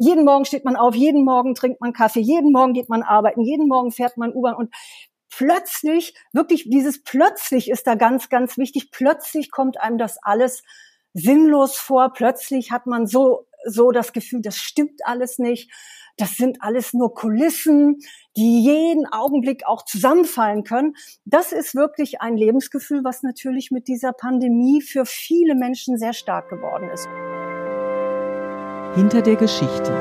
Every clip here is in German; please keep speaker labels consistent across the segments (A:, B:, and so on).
A: jeden Morgen steht man auf, jeden Morgen trinkt man Kaffee, jeden Morgen geht man arbeiten, jeden Morgen fährt man U-Bahn und plötzlich, wirklich dieses plötzlich ist da ganz, ganz wichtig. Plötzlich kommt einem das alles sinnlos vor. Plötzlich hat man so, so das Gefühl, das stimmt alles nicht. Das sind alles nur Kulissen, die jeden Augenblick auch zusammenfallen können. Das ist wirklich ein Lebensgefühl, was natürlich mit dieser Pandemie für viele Menschen sehr stark geworden ist.
B: Hinter der Geschichte.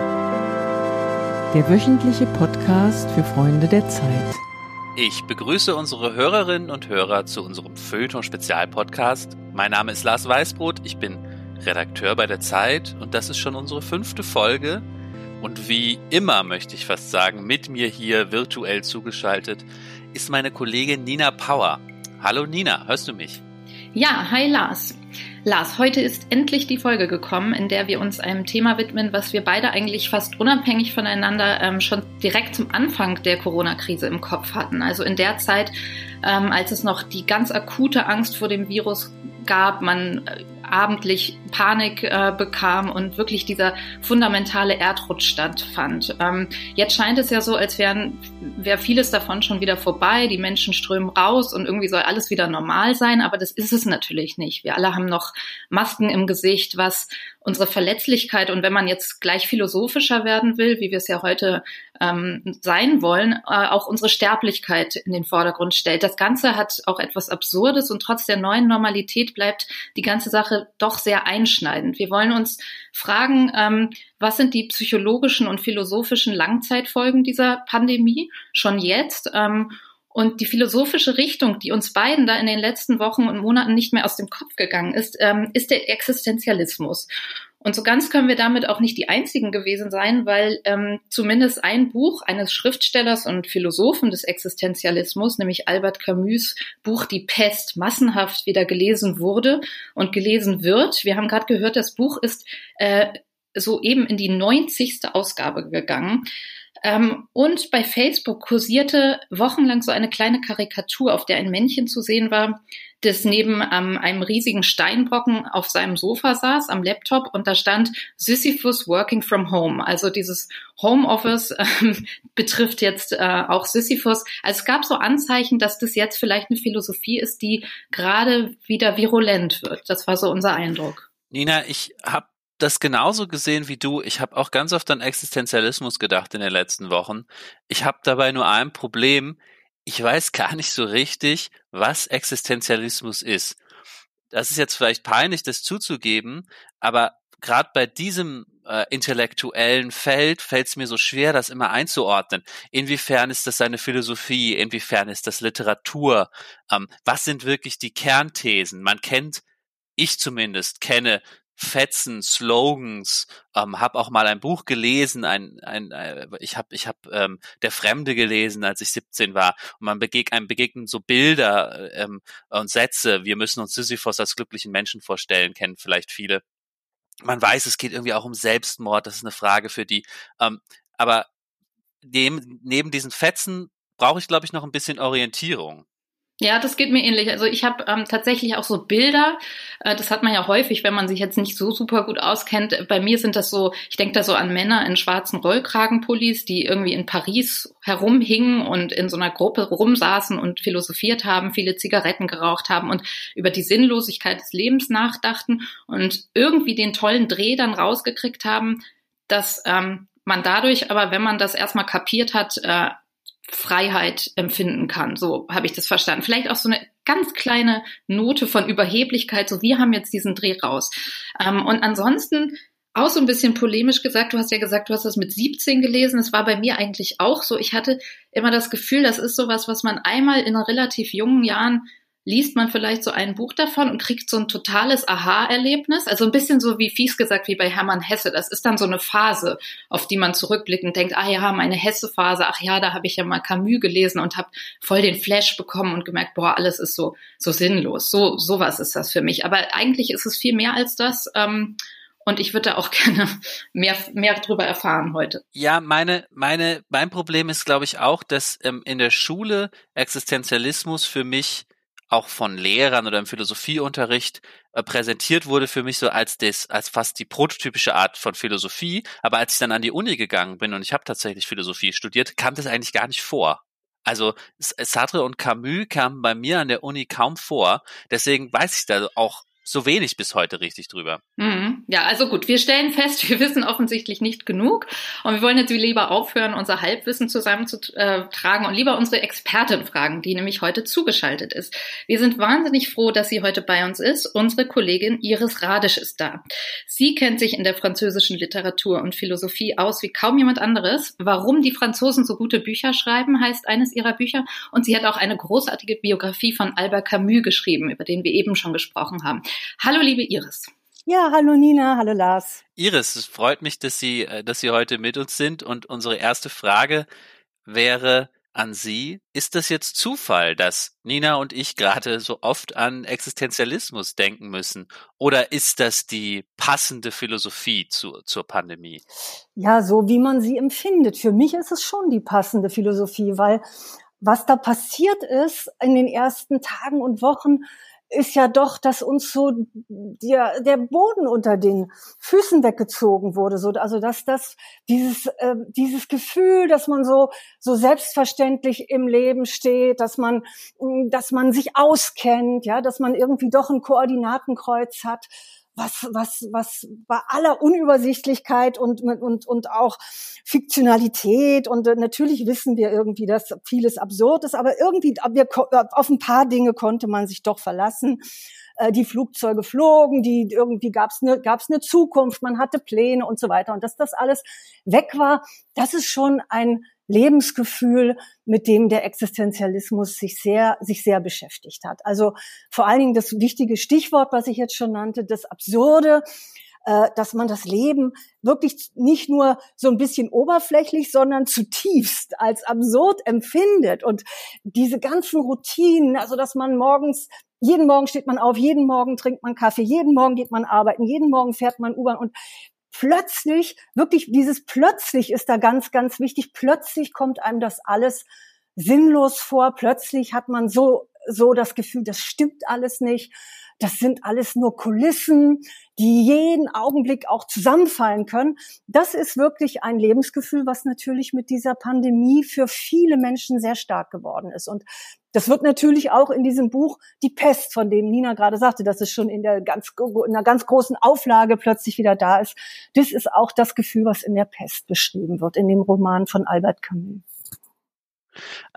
B: Der wöchentliche Podcast für Freunde der Zeit.
C: Ich begrüße unsere Hörerinnen und Hörer zu unserem Feuilleton-Spezialpodcast. Mein Name ist Lars Weißbrot, ich bin Redakteur bei der Zeit und das ist schon unsere fünfte Folge. Und wie immer möchte ich fast sagen, mit mir hier virtuell zugeschaltet ist meine Kollegin Nina Power. Hallo Nina, hörst du mich?
D: Ja, hi Lars. Lars, heute ist endlich die Folge gekommen, in der wir uns einem Thema widmen, was wir beide eigentlich fast unabhängig voneinander ähm, schon direkt zum Anfang der Corona-Krise im Kopf hatten. Also in der Zeit, ähm, als es noch die ganz akute Angst vor dem Virus gab, man äh, abendlich Panik äh, bekam und wirklich dieser fundamentale Erdrutsch stattfand. Ähm, jetzt scheint es ja so, als wären wäre vieles davon schon wieder vorbei. Die Menschen strömen raus und irgendwie soll alles wieder normal sein, aber das ist es natürlich nicht. Wir alle haben noch Masken im Gesicht, was unsere Verletzlichkeit und wenn man jetzt gleich philosophischer werden will, wie wir es ja heute ähm, sein wollen, äh, auch unsere Sterblichkeit in den Vordergrund stellt. Das Ganze hat auch etwas Absurdes und trotz der neuen Normalität bleibt die ganze Sache doch sehr einschneidend. Wir wollen uns fragen, ähm, was sind die psychologischen und philosophischen Langzeitfolgen dieser Pandemie schon jetzt? Ähm, und die philosophische Richtung, die uns beiden da in den letzten Wochen und Monaten nicht mehr aus dem Kopf gegangen ist, ähm, ist der Existenzialismus. Und so ganz können wir damit auch nicht die einzigen gewesen sein, weil ähm, zumindest ein Buch eines Schriftstellers und Philosophen des Existenzialismus, nämlich Albert Camus Buch Die Pest, massenhaft wieder gelesen wurde und gelesen wird. Wir haben gerade gehört, das Buch ist äh, soeben in die 90. Ausgabe gegangen. Ähm, und bei Facebook kursierte wochenlang so eine kleine Karikatur, auf der ein Männchen zu sehen war, das neben ähm, einem riesigen Steinbrocken auf seinem Sofa saß, am Laptop, und da stand Sisyphus Working from Home. Also dieses Homeoffice ähm, betrifft jetzt äh, auch Sisyphus. Also es gab so Anzeichen, dass das jetzt vielleicht eine Philosophie ist, die gerade wieder virulent wird. Das war so unser Eindruck.
C: Nina, ich habe das genauso gesehen wie du. Ich habe auch ganz oft an Existenzialismus gedacht in den letzten Wochen. Ich habe dabei nur ein Problem. Ich weiß gar nicht so richtig, was Existenzialismus ist. Das ist jetzt vielleicht peinlich, das zuzugeben, aber gerade bei diesem äh, intellektuellen Feld fällt es mir so schwer, das immer einzuordnen. Inwiefern ist das seine Philosophie? Inwiefern ist das Literatur? Ähm, was sind wirklich die Kernthesen? Man kennt ich zumindest kenne Fetzen, Slogans, ähm, habe auch mal ein Buch gelesen, ein, ein, äh, ich habe ich hab, ähm, Der Fremde gelesen, als ich 17 war und man begeg, einem begegnen so Bilder ähm, und Sätze, wir müssen uns Sisyphos als glücklichen Menschen vorstellen, kennen vielleicht viele. Man weiß, es geht irgendwie auch um Selbstmord, das ist eine Frage für die, ähm, aber neben, neben diesen Fetzen brauche ich, glaube ich, noch ein bisschen Orientierung.
D: Ja, das geht mir ähnlich. Also ich habe ähm, tatsächlich auch so Bilder. Äh, das hat man ja häufig, wenn man sich jetzt nicht so super gut auskennt. Bei mir sind das so, ich denke da so an Männer in schwarzen Rollkragenpullis, die irgendwie in Paris herumhingen und in so einer Gruppe rumsaßen und philosophiert haben, viele Zigaretten geraucht haben und über die Sinnlosigkeit des Lebens nachdachten und irgendwie den tollen Dreh dann rausgekriegt haben, dass ähm, man dadurch, aber wenn man das erstmal kapiert hat, äh, Freiheit empfinden kann. So habe ich das verstanden. Vielleicht auch so eine ganz kleine Note von Überheblichkeit, so wir haben jetzt diesen Dreh raus. Ähm, und ansonsten auch so ein bisschen polemisch gesagt, du hast ja gesagt, du hast das mit 17 gelesen. Es war bei mir eigentlich auch so. Ich hatte immer das Gefühl, das ist sowas, was man einmal in relativ jungen Jahren liest man vielleicht so ein Buch davon und kriegt so ein totales Aha-Erlebnis. Also ein bisschen so wie fies gesagt, wie bei Hermann Hesse. Das ist dann so eine Phase, auf die man zurückblickend denkt, ah ja, meine Hesse-Phase, ach ja, da habe ich ja mal Camus gelesen und habe voll den Flash bekommen und gemerkt, boah, alles ist so, so sinnlos. So, sowas ist das für mich. Aber eigentlich ist es viel mehr als das. Ähm, und ich würde da auch gerne mehr, mehr drüber erfahren heute.
C: Ja, meine, meine, mein Problem ist, glaube ich, auch, dass ähm, in der Schule Existenzialismus für mich auch von Lehrern oder im Philosophieunterricht äh, präsentiert wurde für mich so als das, als fast die prototypische Art von Philosophie. Aber als ich dann an die Uni gegangen bin und ich habe tatsächlich Philosophie studiert, kam das eigentlich gar nicht vor. Also Sartre und Camus kamen bei mir an der Uni kaum vor. Deswegen weiß ich da auch so wenig bis heute richtig drüber.
D: Mhm. Ja, also gut, wir stellen fest, wir wissen offensichtlich nicht genug und wir wollen jetzt lieber aufhören, unser Halbwissen zusammenzutragen und lieber unsere Expertin fragen, die nämlich heute zugeschaltet ist. Wir sind wahnsinnig froh, dass sie heute bei uns ist. Unsere Kollegin Iris Radisch ist da. Sie kennt sich in der französischen Literatur und Philosophie aus wie kaum jemand anderes. Warum die Franzosen so gute Bücher schreiben, heißt eines ihrer Bücher und sie hat auch eine großartige Biografie von Albert Camus geschrieben, über den wir eben schon gesprochen haben. Hallo, liebe Iris.
A: Ja, hallo Nina, hallo Lars.
C: Iris, es freut mich, dass Sie, äh, dass Sie heute mit uns sind. Und unsere erste Frage wäre an Sie. Ist das jetzt Zufall, dass Nina und ich gerade so oft an Existenzialismus denken müssen? Oder ist das die passende Philosophie zu, zur Pandemie?
A: Ja, so wie man sie empfindet. Für mich ist es schon die passende Philosophie, weil was da passiert ist in den ersten Tagen und Wochen, ist ja doch, dass uns so der, der Boden unter den Füßen weggezogen wurde. So, also dass das dieses äh, dieses Gefühl, dass man so so selbstverständlich im Leben steht, dass man dass man sich auskennt, ja, dass man irgendwie doch ein Koordinatenkreuz hat was, was, was bei aller Unübersichtlichkeit und, und, und auch Fiktionalität und äh, natürlich wissen wir irgendwie, dass vieles absurd ist, aber irgendwie wir, auf ein paar Dinge konnte man sich doch verlassen. Äh, die Flugzeuge flogen, die irgendwie gab es eine gab's eine Zukunft, man hatte Pläne und so weiter. Und dass das alles weg war, das ist schon ein Lebensgefühl, mit dem der Existenzialismus sich sehr, sich sehr beschäftigt hat. Also vor allen Dingen das wichtige Stichwort, was ich jetzt schon nannte, das Absurde, äh, dass man das Leben wirklich nicht nur so ein bisschen oberflächlich, sondern zutiefst als absurd empfindet und diese ganzen Routinen, also dass man morgens jeden Morgen steht man auf, jeden Morgen trinkt man Kaffee, jeden Morgen geht man arbeiten, jeden Morgen fährt man U-Bahn und plötzlich, wirklich dieses plötzlich ist da ganz, ganz wichtig. Plötzlich kommt einem das alles sinnlos vor. Plötzlich hat man so, so das Gefühl, das stimmt alles nicht. Das sind alles nur Kulissen, die jeden Augenblick auch zusammenfallen können. Das ist wirklich ein Lebensgefühl, was natürlich mit dieser Pandemie für viele Menschen sehr stark geworden ist. Und das wird natürlich auch in diesem Buch Die Pest, von dem Nina gerade sagte, dass es schon in der ganz, in einer ganz großen Auflage plötzlich wieder da ist. Das ist auch das Gefühl, was in der Pest beschrieben wird, in dem Roman von Albert Camus.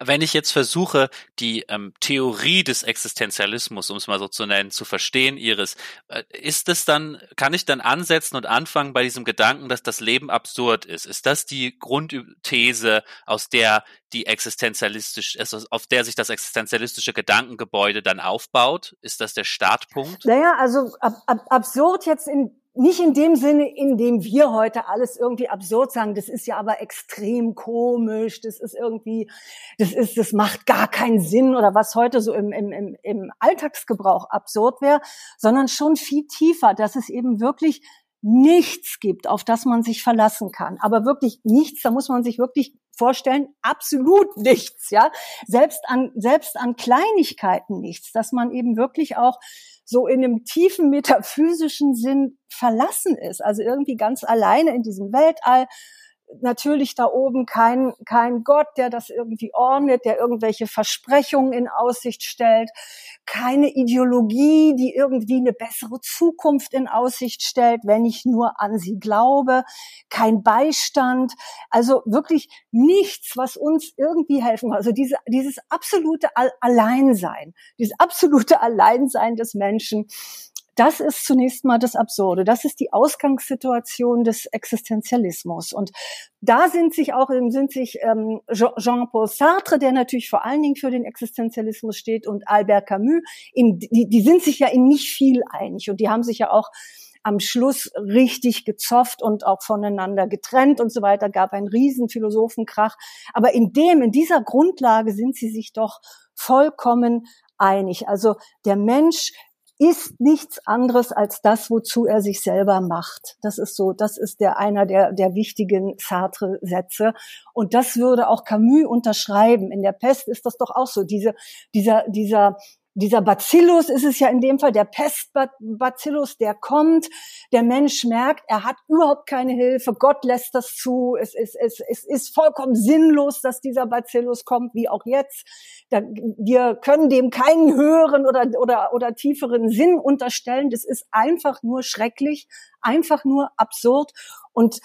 C: Wenn ich jetzt versuche, die ähm, Theorie des Existenzialismus, um es mal so zu nennen, zu verstehen, Iris, äh, ist es dann, kann ich dann ansetzen und anfangen bei diesem Gedanken, dass das Leben absurd ist? Ist das die Grundthese, aus der die existenzialistisch, also auf der sich das existenzialistische Gedankengebäude dann aufbaut? Ist das der Startpunkt?
A: Naja, also ab, ab, absurd jetzt in nicht in dem Sinne, in dem wir heute alles irgendwie absurd sagen, das ist ja aber extrem komisch, das ist irgendwie, das ist, das macht gar keinen Sinn oder was heute so im, im, im Alltagsgebrauch absurd wäre, sondern schon viel tiefer, dass es eben wirklich nichts gibt, auf das man sich verlassen kann. Aber wirklich nichts, da muss man sich wirklich vorstellen, absolut nichts, ja. Selbst an, selbst an Kleinigkeiten nichts, dass man eben wirklich auch so in einem tiefen metaphysischen Sinn verlassen ist, also irgendwie ganz alleine in diesem Weltall natürlich da oben kein, kein Gott, der das irgendwie ordnet, der irgendwelche Versprechungen in Aussicht stellt, keine Ideologie, die irgendwie eine bessere Zukunft in Aussicht stellt, wenn ich nur an sie glaube, kein Beistand, also wirklich nichts, was uns irgendwie helfen kann. Also diese, dieses absolute Alleinsein, dieses absolute Alleinsein des Menschen, das ist zunächst mal das Absurde. Das ist die Ausgangssituation des Existenzialismus. Und da sind sich auch sind sich ähm, Jean-Paul Sartre, der natürlich vor allen Dingen für den Existenzialismus steht, und Albert Camus, in, die, die sind sich ja in nicht viel einig. Und die haben sich ja auch am Schluss richtig gezofft und auch voneinander getrennt und so weiter, gab einen riesen Philosophenkrach. Aber in dem, in dieser Grundlage sind sie sich doch vollkommen einig. Also der Mensch ist nichts anderes als das, wozu er sich selber macht. Das ist so, das ist der einer der, der wichtigen Sartre-Sätze. Und das würde auch Camus unterschreiben. In der Pest ist das doch auch so. Diese, dieser, dieser dieser Bacillus ist es ja in dem Fall, der Pestbacillus, der kommt, der Mensch merkt, er hat überhaupt keine Hilfe, Gott lässt das zu, es ist, es, es ist vollkommen sinnlos, dass dieser Bacillus kommt, wie auch jetzt. wir können dem keinen höheren oder, oder, oder tieferen Sinn unterstellen, das ist einfach nur schrecklich, einfach nur absurd. Und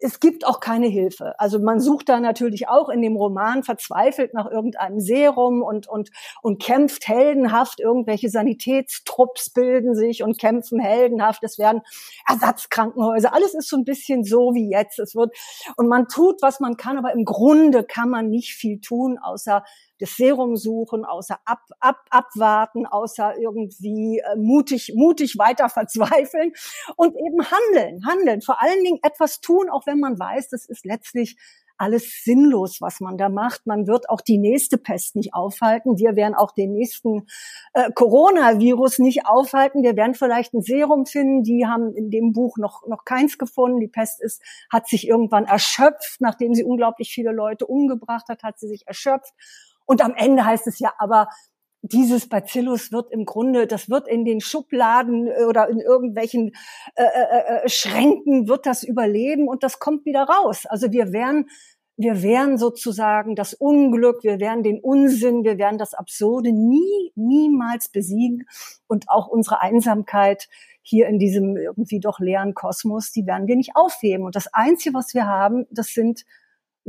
A: es gibt auch keine Hilfe. Also man sucht da natürlich auch in dem Roman verzweifelt nach irgendeinem Serum und, und, und kämpft heldenhaft. Irgendwelche Sanitätstrupps bilden sich und kämpfen heldenhaft. Es werden Ersatzkrankenhäuser. Alles ist so ein bisschen so wie jetzt. Es wird, und man tut, was man kann, aber im Grunde kann man nicht viel tun, außer das Serum suchen, außer ab, ab, abwarten, außer irgendwie äh, mutig, mutig weiter verzweifeln und eben handeln, handeln. Vor allen Dingen etwas tun, auch wenn man weiß, das ist letztlich alles sinnlos, was man da macht. Man wird auch die nächste Pest nicht aufhalten. Wir werden auch den nächsten äh, Coronavirus nicht aufhalten. Wir werden vielleicht ein Serum finden. Die haben in dem Buch noch, noch keins gefunden. Die Pest ist, hat sich irgendwann erschöpft. Nachdem sie unglaublich viele Leute umgebracht hat, hat sie sich erschöpft. Und am Ende heißt es ja aber, dieses Bacillus wird im Grunde, das wird in den Schubladen äh, oder in irgendwelchen äh, äh, äh, Schränken wird das überleben und das kommt wieder raus. Also wir werden, wir werden sozusagen das Unglück, wir werden den Unsinn, wir werden das Absurde nie, niemals besiegen und auch unsere Einsamkeit hier in diesem irgendwie doch leeren Kosmos, die werden wir nicht aufheben. Und das Einzige, was wir haben, das sind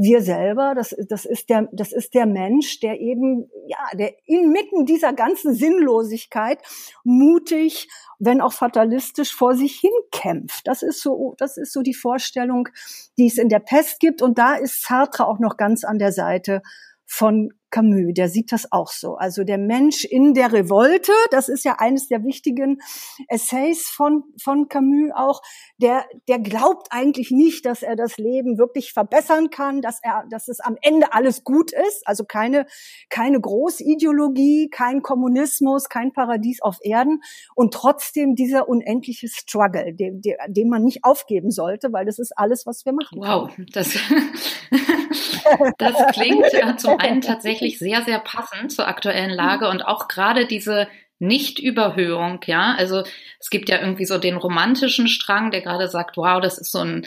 A: wir selber, das, das ist der, das ist der Mensch, der eben, ja, der inmitten dieser ganzen Sinnlosigkeit mutig, wenn auch fatalistisch vor sich hinkämpft. Das ist so, das ist so die Vorstellung, die es in der Pest gibt. Und da ist Sartre auch noch ganz an der Seite von Camus, der sieht das auch so. Also der Mensch in der Revolte, das ist ja eines der wichtigen Essays von, von Camus auch, der, der glaubt eigentlich nicht, dass er das Leben wirklich verbessern kann, dass er, dass es am Ende alles gut ist. Also keine, keine Großideologie, kein Kommunismus, kein Paradies auf Erden und trotzdem dieser unendliche Struggle, den, den man nicht aufgeben sollte, weil das ist alles, was wir machen.
D: Wow, das, das klingt zum einen tatsächlich sehr, sehr passend zur aktuellen Lage und auch gerade diese Nicht-Überhöhung, ja. Also es gibt ja irgendwie so den romantischen Strang, der gerade sagt, wow, das ist so ein,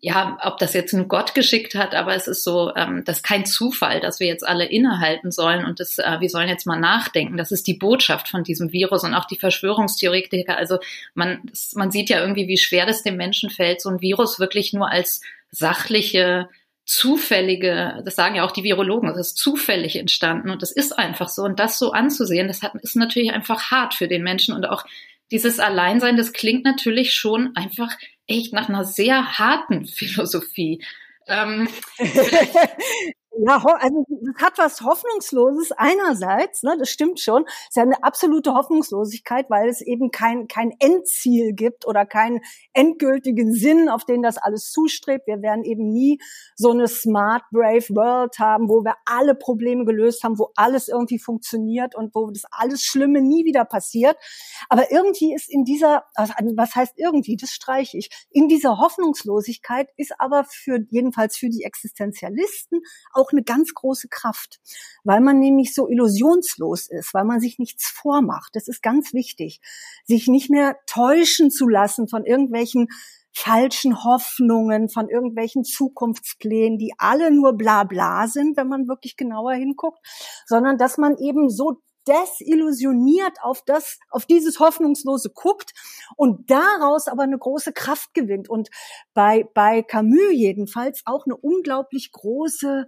D: ja, ob das jetzt ein Gott geschickt hat, aber es ist so, ähm, das ist kein Zufall, dass wir jetzt alle innehalten sollen und das, äh, wir sollen jetzt mal nachdenken. Das ist die Botschaft von diesem Virus und auch die Verschwörungstheoretiker. Also man, man sieht ja irgendwie, wie schwer das dem Menschen fällt, so ein Virus wirklich nur als sachliche zufällige, das sagen ja auch die Virologen, das ist zufällig entstanden und das ist einfach so. Und das so anzusehen, das hat, ist natürlich einfach hart für den Menschen und auch dieses Alleinsein, das klingt natürlich schon einfach echt nach einer sehr harten Philosophie. Ähm,
A: Ja, also das hat was Hoffnungsloses einerseits, ne, das stimmt schon. Es ist ja eine absolute Hoffnungslosigkeit, weil es eben kein, kein Endziel gibt oder keinen endgültigen Sinn, auf den das alles zustrebt. Wir werden eben nie so eine smart, brave World haben, wo wir alle Probleme gelöst haben, wo alles irgendwie funktioniert und wo das alles Schlimme nie wieder passiert. Aber irgendwie ist in dieser, was heißt irgendwie, das streiche ich, in dieser Hoffnungslosigkeit ist aber für, jedenfalls für die Existenzialisten, auch eine ganz große Kraft, weil man nämlich so illusionslos ist, weil man sich nichts vormacht. Das ist ganz wichtig, sich nicht mehr täuschen zu lassen von irgendwelchen falschen Hoffnungen, von irgendwelchen Zukunftsplänen, die alle nur bla bla sind, wenn man wirklich genauer hinguckt, sondern dass man eben so desillusioniert auf das, auf dieses Hoffnungslose guckt und daraus aber eine große Kraft gewinnt und bei, bei Camus jedenfalls auch eine unglaublich große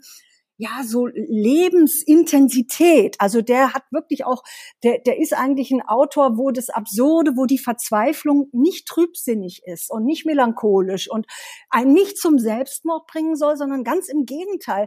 A: ja, so Lebensintensität. Also der hat wirklich auch, der, der ist eigentlich ein Autor, wo das Absurde, wo die Verzweiflung nicht trübsinnig ist und nicht melancholisch und einen nicht zum Selbstmord bringen soll, sondern ganz im Gegenteil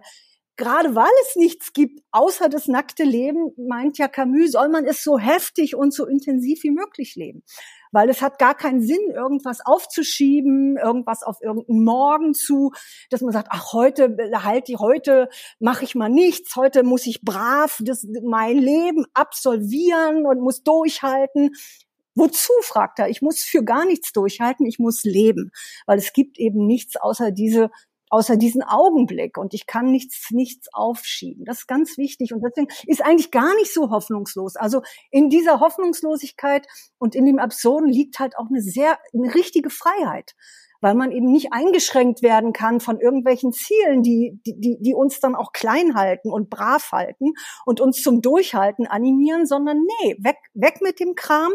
A: gerade weil es nichts gibt, außer das nackte Leben, meint ja Camus, soll man es so heftig und so intensiv wie möglich leben. Weil es hat gar keinen Sinn, irgendwas aufzuschieben, irgendwas auf irgendeinen Morgen zu, dass man sagt, ach, heute halte ich, heute mache ich mal nichts, heute muss ich brav das, mein Leben absolvieren und muss durchhalten. Wozu, fragt er. Ich muss für gar nichts durchhalten, ich muss leben, weil es gibt eben nichts außer diese außer diesen Augenblick und ich kann nichts, nichts aufschieben. Das ist ganz wichtig und deswegen ist eigentlich gar nicht so hoffnungslos. Also in dieser Hoffnungslosigkeit und in dem Absurden liegt halt auch eine sehr, eine richtige Freiheit weil man eben nicht eingeschränkt werden kann von irgendwelchen Zielen, die, die, die uns dann auch klein halten und brav halten und uns zum Durchhalten animieren, sondern nee, weg, weg mit dem Kram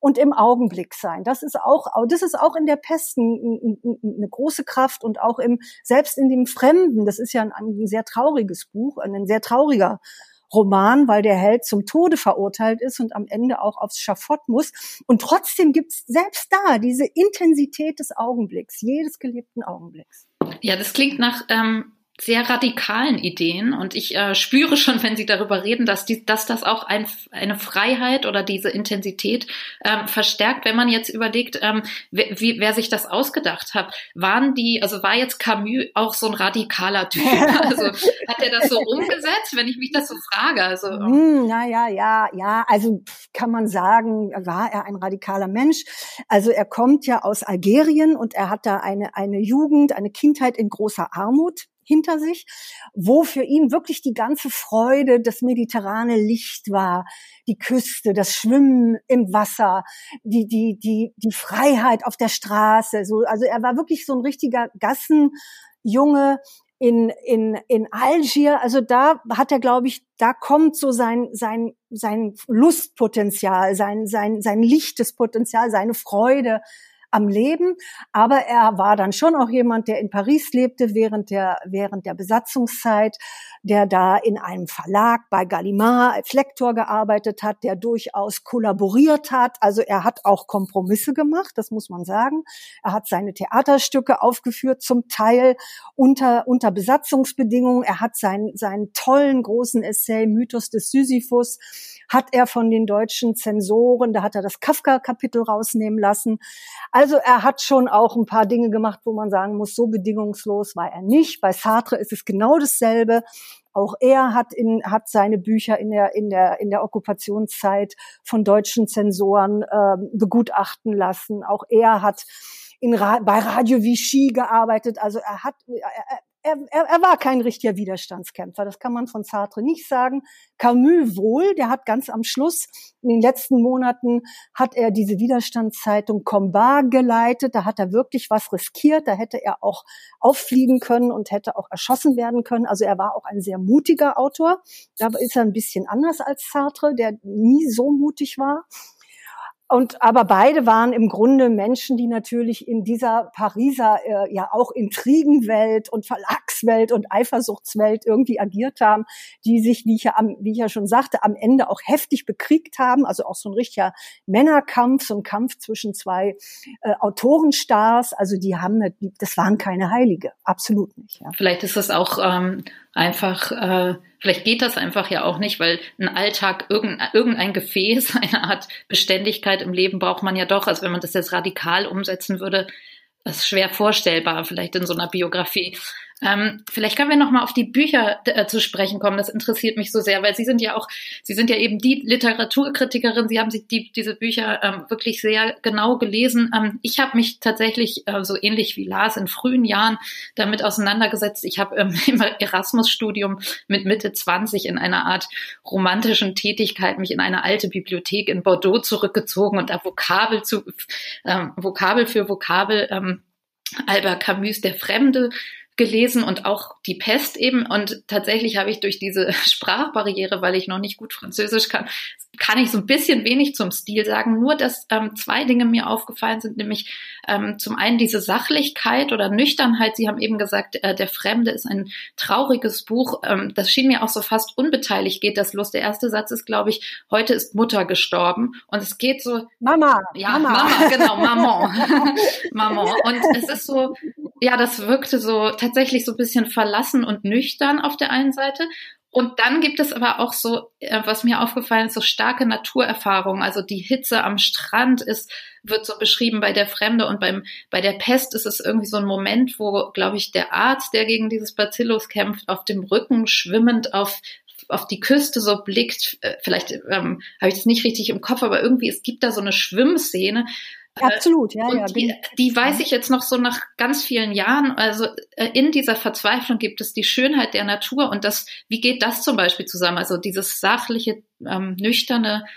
A: und im Augenblick sein. Das ist auch, das ist auch in der Pest eine große Kraft und auch im, selbst in dem Fremden. Das ist ja ein, ein sehr trauriges Buch, ein sehr trauriger Roman, weil der Held zum Tode verurteilt ist und am Ende auch aufs Schafott muss. Und trotzdem gibt's selbst da diese Intensität des Augenblicks, jedes gelebten Augenblicks.
D: Ja, das klingt nach ähm, sehr radikalen Ideen und ich äh, spüre schon, wenn Sie darüber reden, dass, die, dass das auch ein, eine Freiheit oder diese Intensität ähm, verstärkt. Wenn man jetzt überlegt, ähm, wer, wie, wer sich das ausgedacht hat, waren die, also war jetzt Camus auch so ein radikaler Typ? Also hat er das so umgesetzt, wenn ich mich das so frage? Also,
A: ähm. hm, naja, ja, ja, also kann man sagen, war er ein radikaler Mensch. Also er kommt ja aus Algerien und er hat da eine, eine Jugend, eine Kindheit in großer Armut hinter sich, wo für ihn wirklich die ganze Freude, das mediterrane Licht war, die Küste, das Schwimmen im Wasser, die, die, die, die Freiheit auf der Straße. So, also er war wirklich so ein richtiger Gassenjunge in, in, in Algier. Also da hat er, glaube ich, da kommt so sein, sein, sein Lustpotenzial, sein, sein, sein lichtes Potenzial, seine Freude am Leben. Aber er war dann schon auch jemand, der in Paris lebte während der, während der Besatzungszeit, der da in einem Verlag bei Gallimard als Lektor gearbeitet hat, der durchaus kollaboriert hat. Also er hat auch Kompromisse gemacht, das muss man sagen. Er hat seine Theaterstücke aufgeführt, zum Teil unter, unter Besatzungsbedingungen. Er hat seinen, seinen tollen großen Essay Mythos des Sisyphus hat er von den deutschen Zensoren, da hat er das Kafka-Kapitel rausnehmen lassen. Also er hat schon auch ein paar Dinge gemacht, wo man sagen muss, so bedingungslos war er nicht. Bei Sartre ist es genau dasselbe. Auch er hat, in, hat seine Bücher in der, in der, in der Okkupationszeit von deutschen Zensoren äh, begutachten lassen. Auch er hat in, bei Radio Vichy gearbeitet. Also er hat, er, er, er, er war kein richtiger Widerstandskämpfer. Das kann man von Sartre nicht sagen. Camus wohl, der hat ganz am Schluss, in den letzten Monaten, hat er diese Widerstandszeitung Combat geleitet. Da hat er wirklich was riskiert. Da hätte er auch auffliegen können und hätte auch erschossen werden können. Also er war auch ein sehr mutiger Autor. Da ist er ein bisschen anders als Sartre, der nie so mutig war. Und aber beide waren im Grunde Menschen, die natürlich in dieser Pariser äh, ja auch Intrigenwelt und Verlagswelt und Eifersuchtswelt irgendwie agiert haben, die sich, wie ich ja, am, wie ich ja schon sagte, am Ende auch heftig bekriegt haben. Also auch so ein richtiger Männerkampf, so ein Kampf zwischen zwei äh, Autorenstars. Also die haben, das waren keine Heilige, absolut nicht. Ja.
D: Vielleicht ist es auch ähm, einfach, äh, vielleicht geht das einfach ja auch nicht, weil ein Alltag, irgendein, irgendein Gefäß, eine Art Beständigkeit im Leben braucht man ja doch. Also wenn man das jetzt radikal umsetzen würde, das ist schwer vorstellbar, vielleicht in so einer Biografie. Ähm, vielleicht können wir noch mal auf die Bücher äh, zu sprechen kommen. Das interessiert mich so sehr, weil Sie sind ja auch, Sie sind ja eben die Literaturkritikerin. Sie haben sich die, diese Bücher ähm, wirklich sehr genau gelesen. Ähm, ich habe mich tatsächlich äh, so ähnlich wie Lars in frühen Jahren damit auseinandergesetzt. Ich habe ähm, im Erasmus-Studium mit Mitte 20 in einer Art romantischen Tätigkeit mich in eine alte Bibliothek in Bordeaux zurückgezogen und da Vokabel zu ähm, Vokabel für Vokabel ähm, Albert Camus, der Fremde, gelesen und auch die Pest eben. Und tatsächlich habe ich durch diese Sprachbarriere, weil ich noch nicht gut Französisch kann, kann ich so ein bisschen wenig zum Stil sagen. Nur, dass ähm, zwei Dinge mir aufgefallen sind, nämlich ähm, zum einen diese Sachlichkeit oder Nüchternheit. Sie haben eben gesagt, äh, Der Fremde ist ein trauriges Buch. Ähm, das schien mir auch so fast unbeteiligt geht das los. Der erste Satz ist, glaube ich, heute ist Mutter gestorben. Und es geht so.
A: Mama.
D: Ja, Mama, Mama genau, Maman. Maman. Und es ist so, ja, das wirkte so tatsächlich so ein bisschen verlassen und nüchtern auf der einen Seite. Und dann gibt es aber auch so, äh, was mir aufgefallen ist, so starke Naturerfahrungen. Also die Hitze am Strand ist, wird so beschrieben bei der Fremde und beim, bei der Pest ist es irgendwie so ein Moment, wo, glaube ich, der Arzt, der gegen dieses Bacillus kämpft, auf dem Rücken schwimmend auf auf die Küste so blickt, äh, vielleicht ähm, habe ich das nicht richtig im Kopf, aber irgendwie, es gibt da so eine Schwimmszene,
A: Absolut, ja,
D: und
A: ja.
D: Die, die weiß ich jetzt noch so nach ganz vielen Jahren. Also äh, in dieser Verzweiflung gibt es die Schönheit der Natur und das, wie geht das zum Beispiel zusammen? Also dieses sachliche, ähm, nüchterne, äh,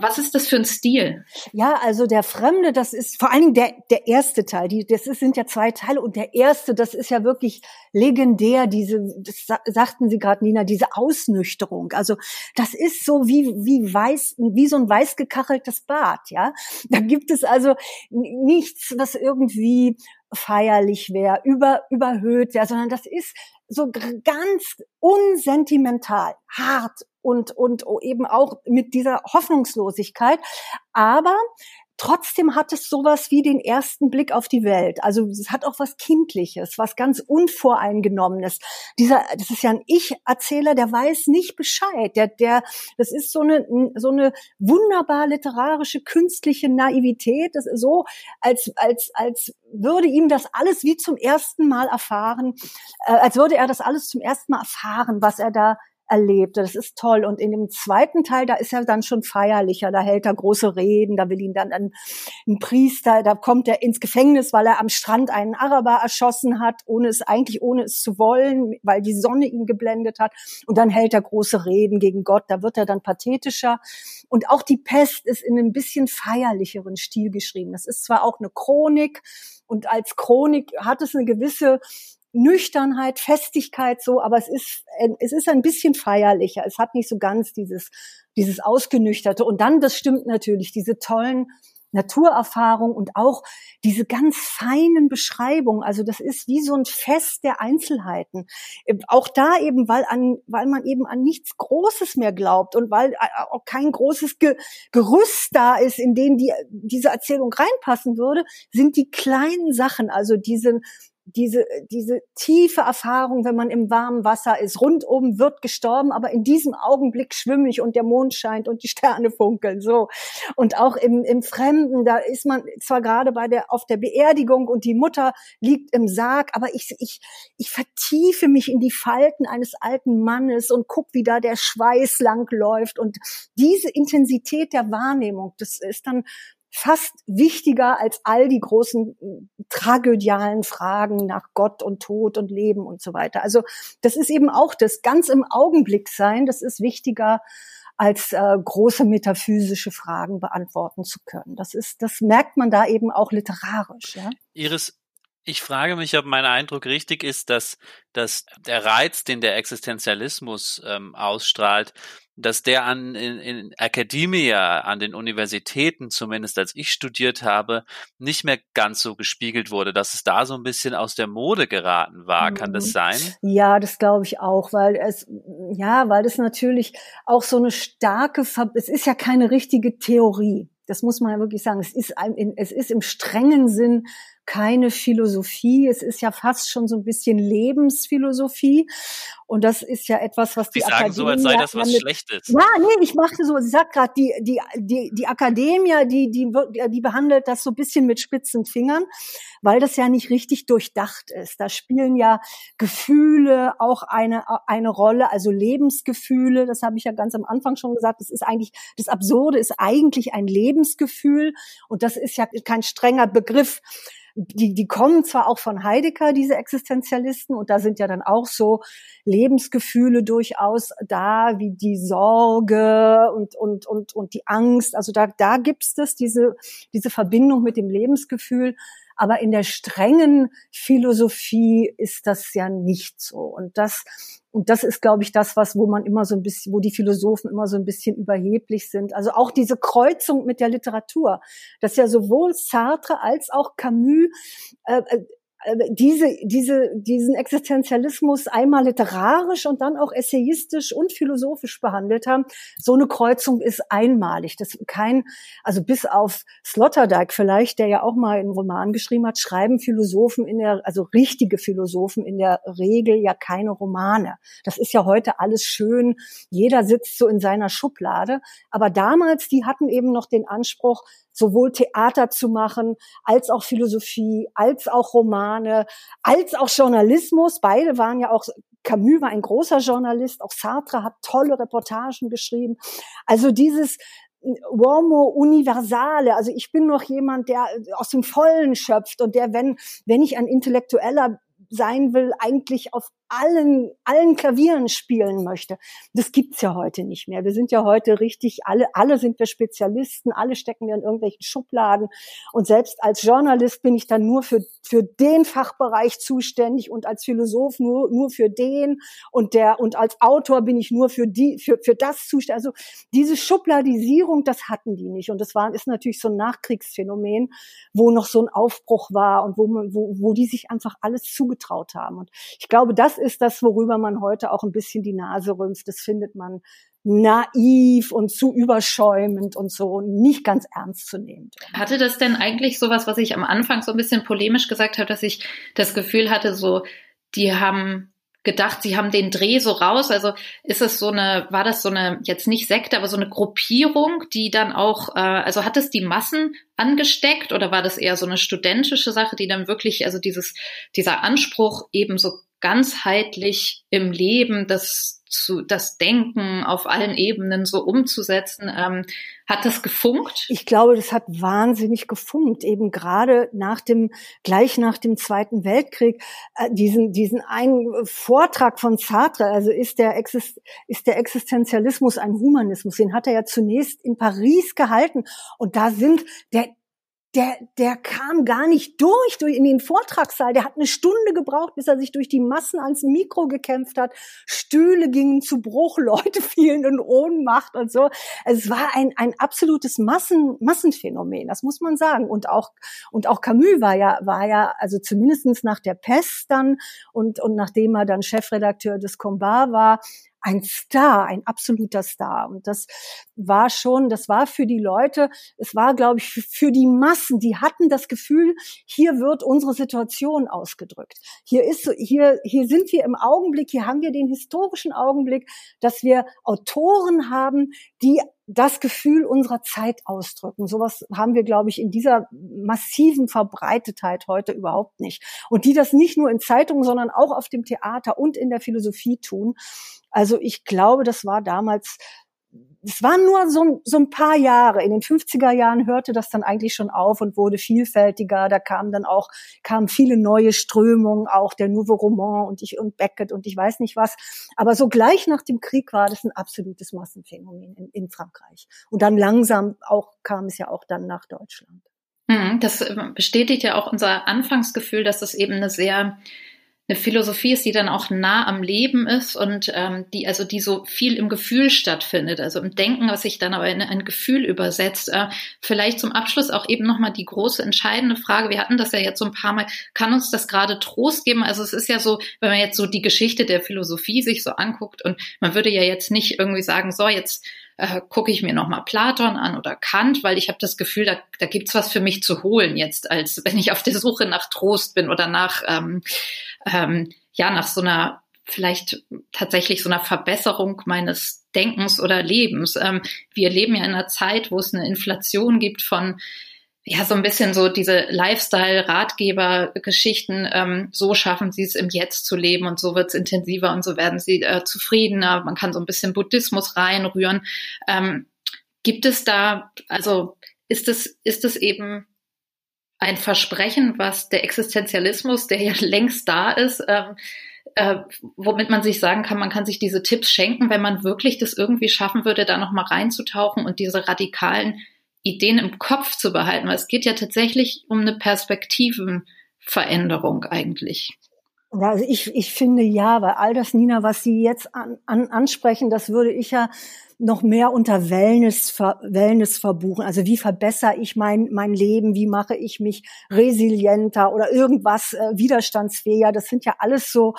D: was ist das für ein Stil?
A: Ja, also der Fremde, das ist vor allen Dingen der, der erste Teil. Die, das ist, sind ja zwei Teile und der erste, das ist ja wirklich legendär. Diese, das sagten Sie gerade, Nina, diese Ausnüchterung. Also das ist so wie wie weiß, wie so ein weiß gekacheltes Bad. Ja, da gibt es also nichts, was irgendwie feierlich wäre, über, überhöht wäre, sondern das ist so ganz unsentimental, hart und, und eben auch mit dieser Hoffnungslosigkeit. Aber Trotzdem hat es sowas wie den ersten Blick auf die Welt. Also es hat auch was Kindliches, was ganz Unvoreingenommenes. Dieser, das ist ja ein Ich-Erzähler, der weiß nicht Bescheid. Der, der, das ist so eine, so eine wunderbar literarische, künstliche Naivität. Das ist so, als, als, als würde ihm das alles wie zum ersten Mal erfahren, äh, als würde er das alles zum ersten Mal erfahren, was er da erlebt. Das ist toll. Und in dem zweiten Teil, da ist er dann schon feierlicher. Da hält er große Reden. Da will ihn dann ein, ein Priester, da kommt er ins Gefängnis, weil er am Strand einen Araber erschossen hat, ohne es eigentlich, ohne es zu wollen, weil die Sonne ihn geblendet hat. Und dann hält er große Reden gegen Gott. Da wird er dann pathetischer. Und auch die Pest ist in einem bisschen feierlicheren Stil geschrieben. Das ist zwar auch eine Chronik, und als Chronik hat es eine gewisse Nüchternheit, Festigkeit so, aber es ist, es ist ein bisschen feierlicher. Es hat nicht so ganz dieses, dieses Ausgenüchterte. Und dann, das stimmt natürlich, diese tollen Naturerfahrungen und auch diese ganz feinen Beschreibungen. Also das ist wie so ein Fest der Einzelheiten. Auch da eben, weil an, weil man eben an nichts Großes mehr glaubt und weil auch kein großes Ge Gerüst da ist, in den die, diese Erzählung reinpassen würde, sind die kleinen Sachen, also diese, diese, diese tiefe Erfahrung, wenn man im warmen Wasser ist. Rundum wird gestorben, aber in diesem Augenblick schwimme ich und der Mond scheint und die Sterne funkeln, so. Und auch im, im Fremden, da ist man zwar gerade bei der, auf der Beerdigung und die Mutter liegt im Sarg, aber ich, ich, ich vertiefe mich in die Falten eines alten Mannes und guck, wie da der Schweiß lang läuft und diese Intensität der Wahrnehmung, das ist dann fast wichtiger als all die großen äh, tragödialen Fragen nach Gott und Tod und Leben und so weiter. Also das ist eben auch das ganz im Augenblick sein, das ist wichtiger als äh, große metaphysische Fragen beantworten zu können. Das ist, das merkt man da eben auch literarisch. Ja?
C: Iris, ich frage mich, ob mein Eindruck richtig ist, dass, dass der Reiz, den der Existenzialismus ähm, ausstrahlt, dass der an in, in Academia, an den Universitäten, zumindest als ich studiert habe, nicht mehr ganz so gespiegelt wurde, dass es da so ein bisschen aus der Mode geraten war. Kann das mhm. sein?
A: Ja, das glaube ich auch, weil es ja, weil es natürlich auch so eine starke, Ver es ist ja keine richtige Theorie. Das muss man ja wirklich sagen. Es ist, ein, es ist im strengen Sinn keine Philosophie. Es ist ja fast schon so ein bisschen Lebensphilosophie. Und das ist ja etwas, was die
C: Sie sagen so, als sei das was Schlechtes.
A: Ja, nee, ich machte so, ich sag gerade, die, die, die, die Akademie, die, die, die behandelt das so ein bisschen mit spitzen Fingern, weil das ja nicht richtig durchdacht ist. Da spielen ja Gefühle auch eine, eine Rolle, also Lebensgefühle. Das habe ich ja ganz am Anfang schon gesagt. Das ist eigentlich, das Absurde ist eigentlich ein Lebensgefühl. Und das ist ja kein strenger Begriff die, die kommen zwar auch von Heidegger, diese Existenzialisten, und da sind ja dann auch so Lebensgefühle durchaus da, wie die Sorge und, und, und, und die Angst. Also da, da gibt's das, diese, diese Verbindung mit dem Lebensgefühl. Aber in der strengen Philosophie ist das ja nicht so. Und das, und das ist, glaube ich, das, was, wo man immer so ein bisschen, wo die Philosophen immer so ein bisschen überheblich sind. Also auch diese Kreuzung mit der Literatur, dass ja sowohl Sartre als auch Camus äh, äh diese, diese, diesen Existenzialismus einmal literarisch und dann auch essayistisch und philosophisch behandelt haben. So eine Kreuzung ist einmalig. Das kein, also bis auf Sloterdijk vielleicht, der ja auch mal einen Roman geschrieben hat, schreiben Philosophen in der, also richtige Philosophen in der Regel ja keine Romane. Das ist ja heute alles schön. Jeder sitzt so in seiner Schublade. Aber damals, die hatten eben noch den Anspruch, sowohl Theater zu machen, als auch Philosophie, als auch Romane, als auch Journalismus. Beide waren ja auch, Camus war ein großer Journalist, auch Sartre hat tolle Reportagen geschrieben. Also dieses, Uomo universale, also ich bin noch jemand, der aus dem Vollen schöpft und der, wenn, wenn ich ein Intellektueller sein will, eigentlich auf allen, allen Klavieren spielen möchte. Das gibt's ja heute nicht mehr. Wir sind ja heute richtig, alle, alle sind wir Spezialisten, alle stecken wir in irgendwelchen Schubladen. Und selbst als Journalist bin ich dann nur für, für den Fachbereich zuständig und als Philosoph nur, nur für den und der, und als Autor bin ich nur für die, für, für das zuständig. Also diese Schubladisierung, das hatten die nicht. Und das war, ist natürlich so ein Nachkriegsphänomen, wo noch so ein Aufbruch war und wo wo, wo die sich einfach alles zugetraut haben. Und ich glaube, das ist das, worüber man heute auch ein bisschen die Nase rümpft. Das findet man naiv und zu überschäumend und so nicht ganz ernst zu nehmen.
D: Hatte das denn eigentlich sowas, was ich am Anfang so ein bisschen polemisch gesagt habe, dass ich das Gefühl hatte, so, die haben gedacht, sie haben den Dreh so raus. Also ist es so eine, war das so eine, jetzt nicht Sekte, aber so eine Gruppierung, die dann auch, äh, also hat es die Massen angesteckt oder war das eher so eine studentische Sache, die dann wirklich, also dieses, dieser Anspruch eben so ganzheitlich im Leben das zu, das Denken auf allen Ebenen so umzusetzen. Ähm, hat das gefunkt?
A: Ich glaube, das hat wahnsinnig gefunkt, eben gerade nach dem, gleich nach dem Zweiten Weltkrieg, äh, diesen, diesen einen Vortrag von Sartre, also ist der, Exist, ist der Existenzialismus ein Humanismus, den hat er ja zunächst in Paris gehalten und da sind, der, der, der kam gar nicht durch, durch in den Vortragssaal. Der hat eine Stunde gebraucht, bis er sich durch die Massen ans Mikro gekämpft hat. Stühle gingen zu Bruch, Leute fielen in Ohnmacht und so. Es war ein, ein absolutes Massen, Massenphänomen, das muss man sagen. Und auch, und auch Camus war ja, war ja, also zumindestens nach der Pest dann und, und nachdem er dann Chefredakteur des Combat war, ein Star, ein absoluter Star. Und das war schon, das war für die Leute, es war, glaube ich, für die Massen, die hatten das Gefühl, hier wird unsere Situation ausgedrückt. Hier ist, hier, hier sind wir im Augenblick, hier haben wir den historischen Augenblick, dass wir Autoren haben, die das Gefühl unserer Zeit ausdrücken. Sowas haben wir, glaube ich, in dieser massiven Verbreitetheit heute überhaupt nicht. Und die das nicht nur in Zeitungen, sondern auch auf dem Theater und in der Philosophie tun. Also ich glaube, das war damals es waren nur so, so ein paar Jahre. In den 50er Jahren hörte das dann eigentlich schon auf und wurde vielfältiger. Da kamen dann auch, kamen viele neue Strömungen, auch der Nouveau Roman und ich und Beckett und ich weiß nicht was. Aber so gleich nach dem Krieg war das ein absolutes Massenphänomen in, in Frankreich. Und dann langsam auch kam es ja auch dann nach Deutschland.
D: Hm, das bestätigt ja auch unser Anfangsgefühl, dass es eben eine sehr eine Philosophie ist, die dann auch nah am Leben ist und ähm, die also die so viel im Gefühl stattfindet, also im Denken, was sich dann aber in ein Gefühl übersetzt. Äh, vielleicht zum Abschluss auch eben nochmal die große entscheidende Frage. Wir hatten das ja jetzt so ein paar Mal. Kann uns das gerade Trost geben? Also es ist ja so, wenn man jetzt so die Geschichte der Philosophie sich so anguckt und man würde ja jetzt nicht irgendwie sagen, so jetzt äh, gucke ich mir nochmal Platon an oder Kant, weil ich habe das Gefühl, da, da gibt's was für mich zu holen jetzt, als wenn ich auf der Suche nach Trost bin oder nach, ähm, ähm, ja, nach so einer vielleicht tatsächlich so einer Verbesserung meines Denkens oder Lebens. Ähm, wir leben ja in einer Zeit, wo es eine Inflation gibt von ja, so ein bisschen so diese Lifestyle-Ratgeber-Geschichten, ähm, so schaffen sie es im Jetzt zu leben und so wird es intensiver und so werden sie äh, zufriedener. Man kann so ein bisschen Buddhismus reinrühren. Ähm, gibt es da, also ist es, ist es eben ein Versprechen, was der Existenzialismus, der ja längst da ist, ähm, äh, womit man sich sagen kann, man kann sich diese Tipps schenken, wenn man wirklich das irgendwie schaffen würde, da nochmal reinzutauchen und diese radikalen Ideen im Kopf zu behalten, weil es geht ja tatsächlich um eine Perspektivenveränderung eigentlich.
A: Also ich, ich finde ja, weil all das, Nina, was Sie jetzt an, an, ansprechen, das würde ich ja noch mehr unter Wellness, Wellness verbuchen. Also wie verbessere ich mein, mein Leben? Wie mache ich mich resilienter oder irgendwas äh, widerstandsfähiger? Das sind ja alles so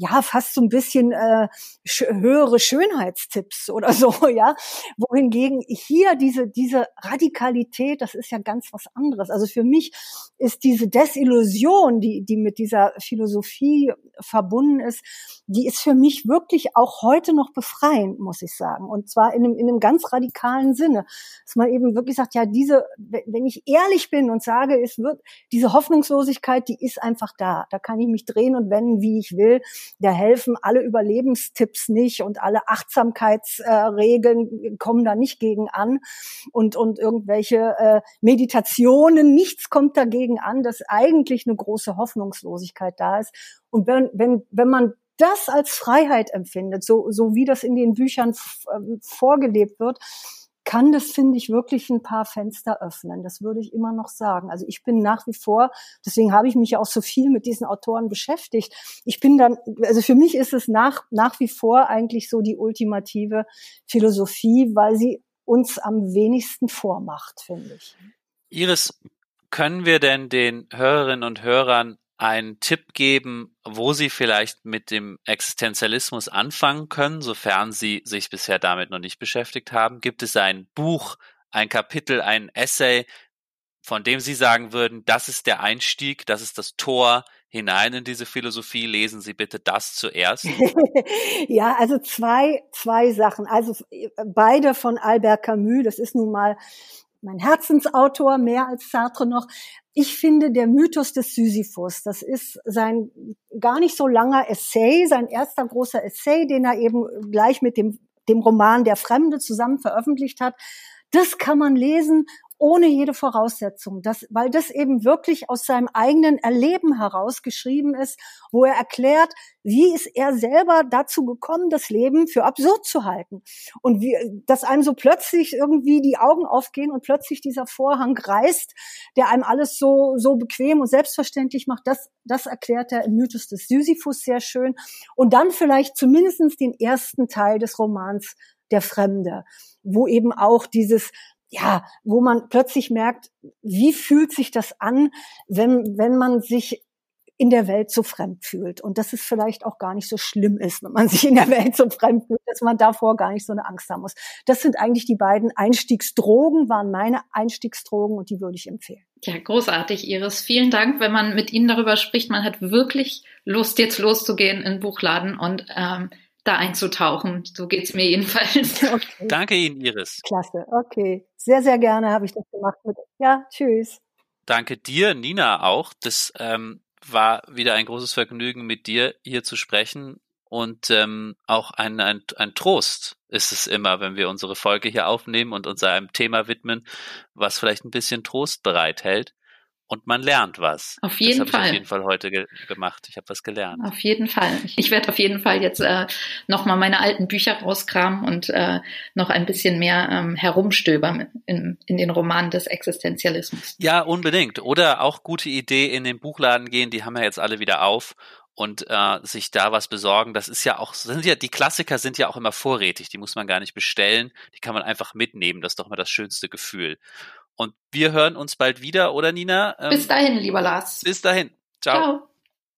A: ja fast so ein bisschen äh, höhere Schönheitstipps oder so, ja. Wohingegen hier diese diese Radikalität, das ist ja ganz was anderes. Also für mich ist diese Desillusion, die die mit dieser Philosophie verbunden ist, die ist für mich wirklich auch heute noch befreiend, muss ich sagen. Und zwar in einem, in einem ganz radikalen Sinne, dass man eben wirklich sagt, ja, diese, wenn ich ehrlich bin und sage, es wird diese Hoffnungslosigkeit, die ist einfach da. Da kann ich mich drehen und wenden, wie ich will da helfen alle Überlebenstipps nicht und alle Achtsamkeitsregeln äh, kommen da nicht gegen an und, und irgendwelche äh, Meditationen, nichts kommt dagegen an, dass eigentlich eine große Hoffnungslosigkeit da ist. Und wenn, wenn, wenn man das als Freiheit empfindet, so, so wie das in den Büchern ähm, vorgelebt wird, kann das, finde ich, wirklich ein paar Fenster öffnen. Das würde ich immer noch sagen. Also ich bin nach wie vor, deswegen habe ich mich ja auch so viel mit diesen Autoren beschäftigt. Ich bin dann, also für mich ist es nach, nach wie vor eigentlich so die ultimative Philosophie, weil sie uns am wenigsten vormacht, finde ich.
C: Iris, können wir denn den Hörerinnen und Hörern einen Tipp geben, wo Sie vielleicht mit dem Existenzialismus anfangen können, sofern Sie sich bisher damit noch nicht beschäftigt haben? Gibt es ein Buch, ein Kapitel, ein Essay, von dem Sie sagen würden, das ist der Einstieg, das ist das Tor hinein in diese Philosophie? Lesen Sie bitte das zuerst.
A: ja, also zwei, zwei Sachen. Also beide von Albert Camus. Das ist nun mal mein Herzensautor, mehr als Sartre noch. Ich finde, der Mythos des Sisyphus, das ist sein gar nicht so langer Essay, sein erster großer Essay, den er eben gleich mit dem, dem Roman Der Fremde zusammen veröffentlicht hat. Das kann man lesen ohne jede Voraussetzung, das, weil das eben wirklich aus seinem eigenen Erleben heraus geschrieben ist, wo er erklärt, wie ist er selber dazu gekommen, das Leben für absurd zu halten und wie, dass einem so plötzlich irgendwie die Augen aufgehen und plötzlich dieser Vorhang reißt, der einem alles so so bequem und selbstverständlich macht. Das das erklärt er im Mythos des Sisyphus sehr schön und dann vielleicht zumindestens den ersten Teil des Romans der Fremde, wo eben auch dieses ja, wo man plötzlich merkt, wie fühlt sich das an, wenn, wenn man sich in der Welt so fremd fühlt. Und dass es vielleicht auch gar nicht so schlimm ist, wenn man sich in der Welt so fremd fühlt, dass man davor gar nicht so eine Angst haben muss. Das sind eigentlich die beiden Einstiegsdrogen, waren meine Einstiegsdrogen und die würde ich empfehlen.
D: Ja, großartig, Iris. Vielen Dank. Wenn man mit Ihnen darüber spricht, man hat wirklich Lust, jetzt loszugehen in den Buchladen und ähm, da einzutauchen. So geht's mir jedenfalls.
C: Okay. Danke Ihnen, Iris.
A: Klasse, okay. Sehr, sehr gerne habe ich das gemacht. Ja, tschüss.
C: Danke dir, Nina, auch. Das ähm, war wieder ein großes Vergnügen, mit dir hier zu sprechen. Und ähm, auch ein, ein, ein Trost ist es immer, wenn wir unsere Folge hier aufnehmen und uns einem Thema widmen, was vielleicht ein bisschen Trost bereithält und man lernt was.
D: Auf jeden
C: das
D: Fall.
C: Ich auf jeden Fall heute ge gemacht. Ich habe was gelernt.
D: Auf jeden Fall. Ich werde auf jeden Fall jetzt äh, nochmal meine alten Bücher rauskramen und äh, noch ein bisschen mehr ähm, herumstöbern in, in den Romanen des Existenzialismus.
C: Ja, unbedingt. Oder auch gute Idee in den Buchladen gehen. Die haben ja jetzt alle wieder auf und äh, sich da was besorgen. Das ist ja auch, sind ja, die Klassiker sind ja auch immer vorrätig, die muss man gar nicht bestellen, die kann man einfach mitnehmen. Das ist doch immer das schönste Gefühl. Und wir hören uns bald wieder, oder Nina?
D: Ähm, bis dahin, lieber Lars.
C: Bis dahin. Ciao. Ciao.